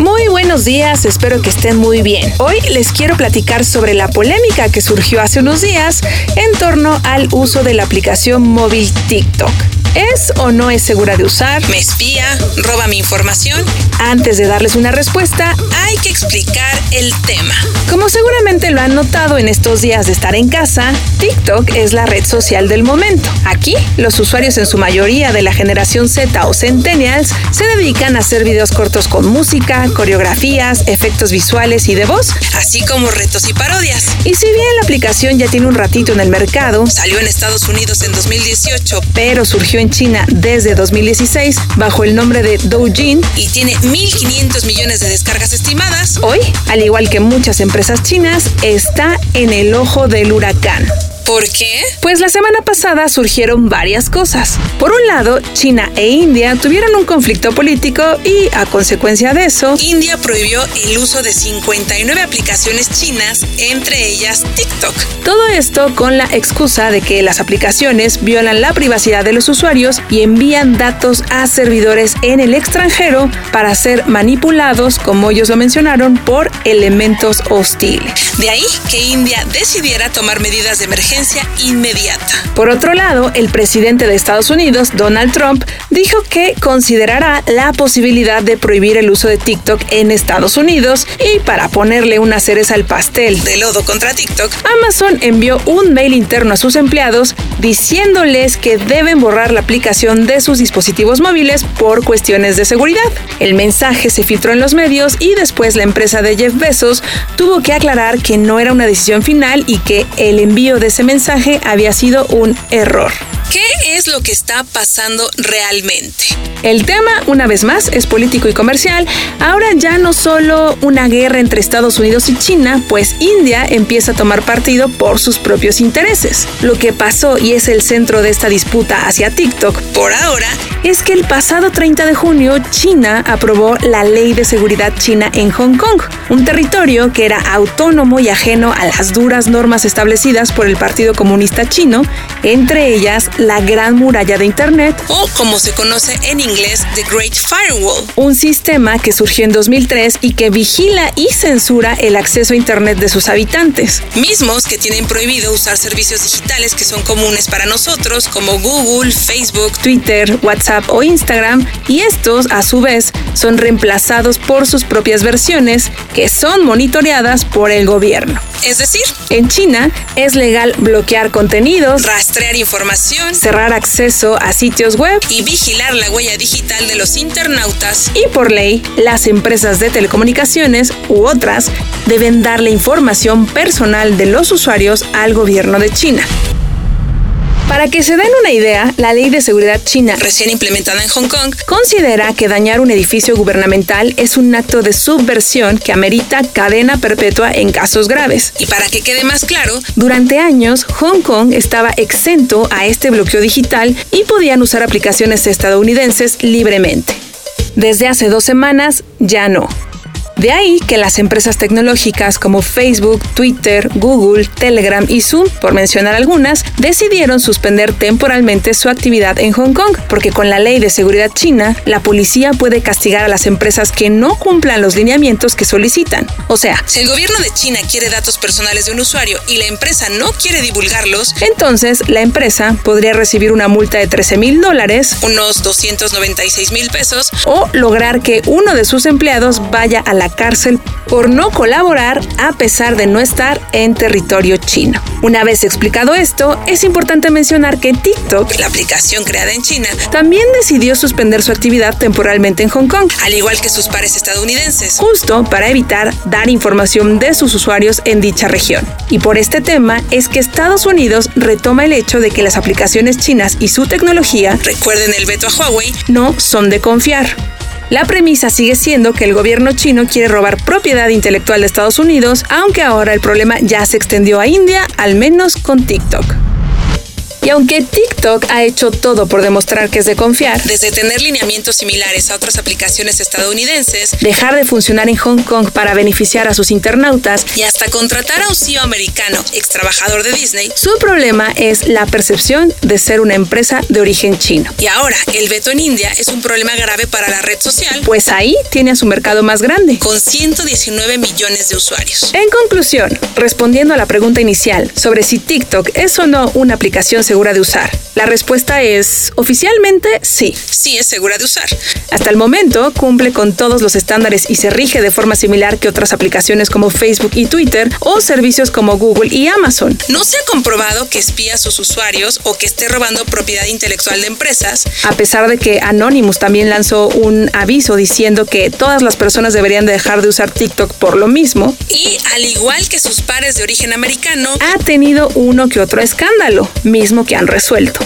Muy buenos días, espero que estén muy bien. Hoy les quiero platicar sobre la polémica que surgió hace unos días en torno al uso de la aplicación móvil TikTok. ¿Es o no es segura de usar? ¿Me espía? ¿Roba mi información? Antes de darles una respuesta, hay que explicar el tema. Como seguramente lo han notado en estos días de estar en casa, TikTok es la red social del momento. Aquí, los usuarios en su mayoría de la generación Z o Centennials se dedican a hacer videos cortos con música, coreografías, efectos visuales y de voz, así como retos y parodias. Y si bien la aplicación ya tiene un ratito en el mercado, salió en Estados Unidos en 2018, pero surgió en China desde 2016 bajo el nombre de Douyin y tiene 1.500 millones de descargas estimadas. Hoy, al igual que muchas empresas chinas, está en el ojo del huracán. ¿Por qué? Pues la semana pasada surgieron varias cosas. Por un lado, China e India tuvieron un conflicto político y, a consecuencia de eso, India prohibió el uso de 59 aplicaciones chinas, entre ellas TikTok. Todo esto con la excusa de que las aplicaciones violan la privacidad de los usuarios y envían datos a servidores en el extranjero para ser manipulados, como ellos lo mencionaron, por elementos hostiles. De ahí que India decidiera tomar medidas de emergencia inmediata. Por otro lado, el presidente de Estados Unidos, Donald Trump, dijo que considerará la posibilidad de prohibir el uso de TikTok en Estados Unidos y para ponerle una cereza al pastel de lodo contra TikTok, Amazon envió un mail interno a sus empleados diciéndoles que deben borrar la aplicación de sus dispositivos móviles por cuestiones de seguridad. El mensaje se filtró en los medios y después la empresa de Jeff Bezos tuvo que aclarar que no era una decisión final y que el envío de ese mensaje había sido un error. ¿Qué es lo que está pasando realmente? El tema, una vez más, es político y comercial. Ahora ya no solo una guerra entre Estados Unidos y China, pues India empieza a tomar partido por sus propios intereses. Lo que pasó y es el centro de esta disputa hacia TikTok por ahora es que el pasado 30 de junio China aprobó la Ley de Seguridad China en Hong Kong, un territorio que era autónomo y ajeno a las duras normas establecidas por el Partido Comunista Chino, entre ellas la Gran Muralla de Internet o como se conoce en inglés The Great Firewall, un sistema que surgió en 2003 y que vigila y censura el acceso a Internet de sus habitantes. Mismos que tienen prohibido usar servicios digitales que son comunes para nosotros como Google, Facebook, Twitter, WhatsApp o Instagram y estos a su vez son reemplazados por sus propias versiones que son monitoreadas por el gobierno. Es decir, en China es legal bloquear contenidos, rastrear información, cerrar acceso a sitios web y vigilar la huella digital de los internautas. Y por ley, las empresas de telecomunicaciones u otras deben darle información personal de los usuarios al gobierno de China. Para que se den una idea, la ley de seguridad china, recién implementada en Hong Kong, considera que dañar un edificio gubernamental es un acto de subversión que amerita cadena perpetua en casos graves. Y para que quede más claro, durante años Hong Kong estaba exento a este bloqueo digital y podían usar aplicaciones estadounidenses libremente. Desde hace dos semanas ya no. De ahí que las empresas tecnológicas como Facebook, Twitter, Google, Telegram y Zoom, por mencionar algunas, decidieron suspender temporalmente su actividad en Hong Kong, porque con la ley de seguridad china, la policía puede castigar a las empresas que no cumplan los lineamientos que solicitan. O sea, si el gobierno de China quiere datos personales de un usuario y la empresa no quiere divulgarlos, entonces la empresa podría recibir una multa de 13 mil dólares, unos 296 mil pesos, o lograr que uno de sus empleados vaya a la cárcel por no colaborar a pesar de no estar en territorio chino. Una vez explicado esto, es importante mencionar que TikTok, la aplicación creada en China, también decidió suspender su actividad temporalmente en Hong Kong, al igual que sus pares estadounidenses, justo para evitar dar información de sus usuarios en dicha región. Y por este tema es que Estados Unidos retoma el hecho de que las aplicaciones chinas y su tecnología, recuerden el veto a Huawei, no son de confiar. La premisa sigue siendo que el gobierno chino quiere robar propiedad intelectual de Estados Unidos, aunque ahora el problema ya se extendió a India, al menos con TikTok. Y aunque TikTok ha hecho todo por demostrar que es de confiar, desde tener lineamientos similares a otras aplicaciones estadounidenses, dejar de funcionar en Hong Kong para beneficiar a sus internautas y hasta contratar a un CEO americano, ex trabajador de Disney, su problema es la percepción de ser una empresa de origen chino. Y ahora, el veto en India es un problema grave para la red social, pues ahí tiene a su mercado más grande, con 119 millones de usuarios. En conclusión, respondiendo a la pregunta inicial sobre si TikTok es o no una aplicación segura de usar, la respuesta es oficialmente sí. Sí es segura de usar. Hasta el momento cumple con todos los estándares y se rige de forma similar que otras aplicaciones como Facebook y Twitter o servicios como Google y Amazon. No se ha comprobado que espía a sus usuarios o que esté robando propiedad intelectual de empresas. A pesar de que Anonymous también lanzó un aviso diciendo que todas las personas deberían dejar de usar TikTok por lo mismo. Y al igual que sus pares de origen americano, ha tenido uno que otro escándalo, mismo que han resuelto.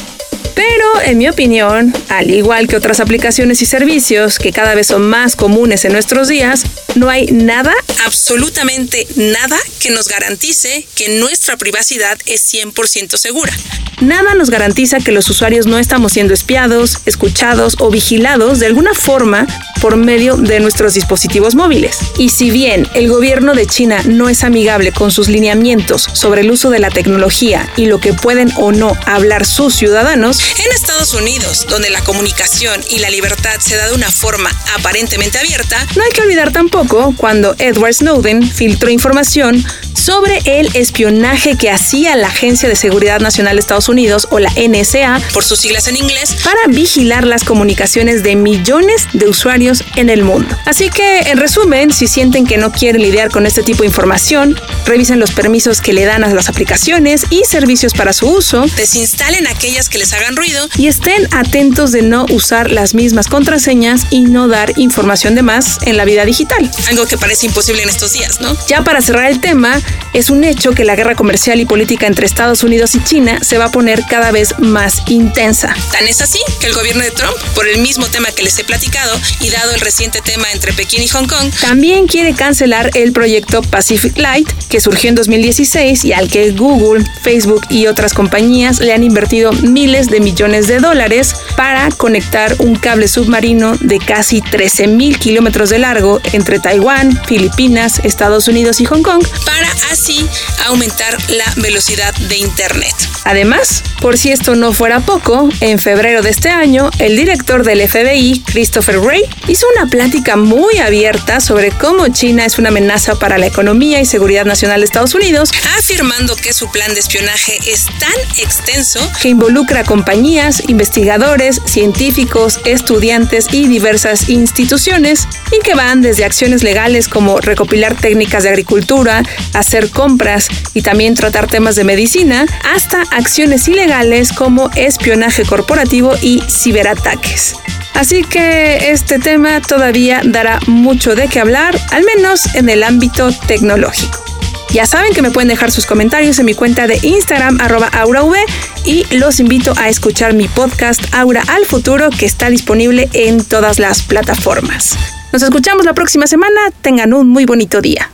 Pero, en mi opinión, al igual que otras aplicaciones y servicios que cada vez son más comunes en nuestros días, no hay nada, absolutamente nada, que nos garantice que nuestra privacidad es 100% segura. Nada nos garantiza que los usuarios no estamos siendo espiados, escuchados o vigilados de alguna forma por medio de nuestros dispositivos móviles. Y si bien el gobierno de China no es amigable con sus lineamientos sobre el uso de la tecnología y lo que pueden o no hablar sus ciudadanos, en Estados Unidos, donde la comunicación y la libertad se da de una forma aparentemente abierta, no hay que olvidar tampoco cuando Edward Snowden filtró información sobre el espionaje que hacía la Agencia de Seguridad Nacional de Estados Unidos o la NSA, por sus siglas en inglés, para vigilar las comunicaciones de millones de usuarios en el mundo. Así que, en resumen, si sienten que no quieren lidiar con este tipo de información, revisen los permisos que le dan a las aplicaciones y servicios para su uso, desinstalen aquellas que les hagan ruido y estén atentos de no usar las mismas contraseñas y no dar información de más en la vida digital. Algo que parece imposible en estos días, ¿no? Ya para cerrar el tema, es un hecho que la guerra comercial y política entre Estados Unidos y China se va a poner cada vez más intensa. Tan es así que el gobierno de Trump, por el mismo tema que les he platicado y dado el reciente tema entre Pekín y Hong Kong, también quiere cancelar el proyecto Pacific Light, que surgió en 2016 y al que Google, Facebook y otras compañías le han invertido miles de millones de dólares para conectar un cable submarino de casi 13 mil kilómetros de largo entre Taiwán, Filipinas, Estados Unidos y Hong Kong para así aumentar la velocidad de Internet. Además, por si esto no fuera poco, en febrero de este año, el director del FBI, Christopher Wray, hizo una plática muy abierta sobre cómo China es una amenaza para la economía y seguridad nacional de Estados Unidos, afirmando que su plan de espionaje es tan extenso que involucra compañías, investigadores, científicos, estudiantes y diversas instituciones, y que van desde acciones legales como recopilar técnicas de agricultura, hacer compras y también tratar temas de medicina, hasta acciones ilegales como espionaje corporativo y ciberataques. Así que este tema todavía dará mucho de qué hablar, al menos en el ámbito tecnológico. Ya saben que me pueden dejar sus comentarios en mi cuenta de Instagram arroba aurav y los invito a escuchar mi podcast Aura al Futuro que está disponible en todas las plataformas. Nos escuchamos la próxima semana, tengan un muy bonito día.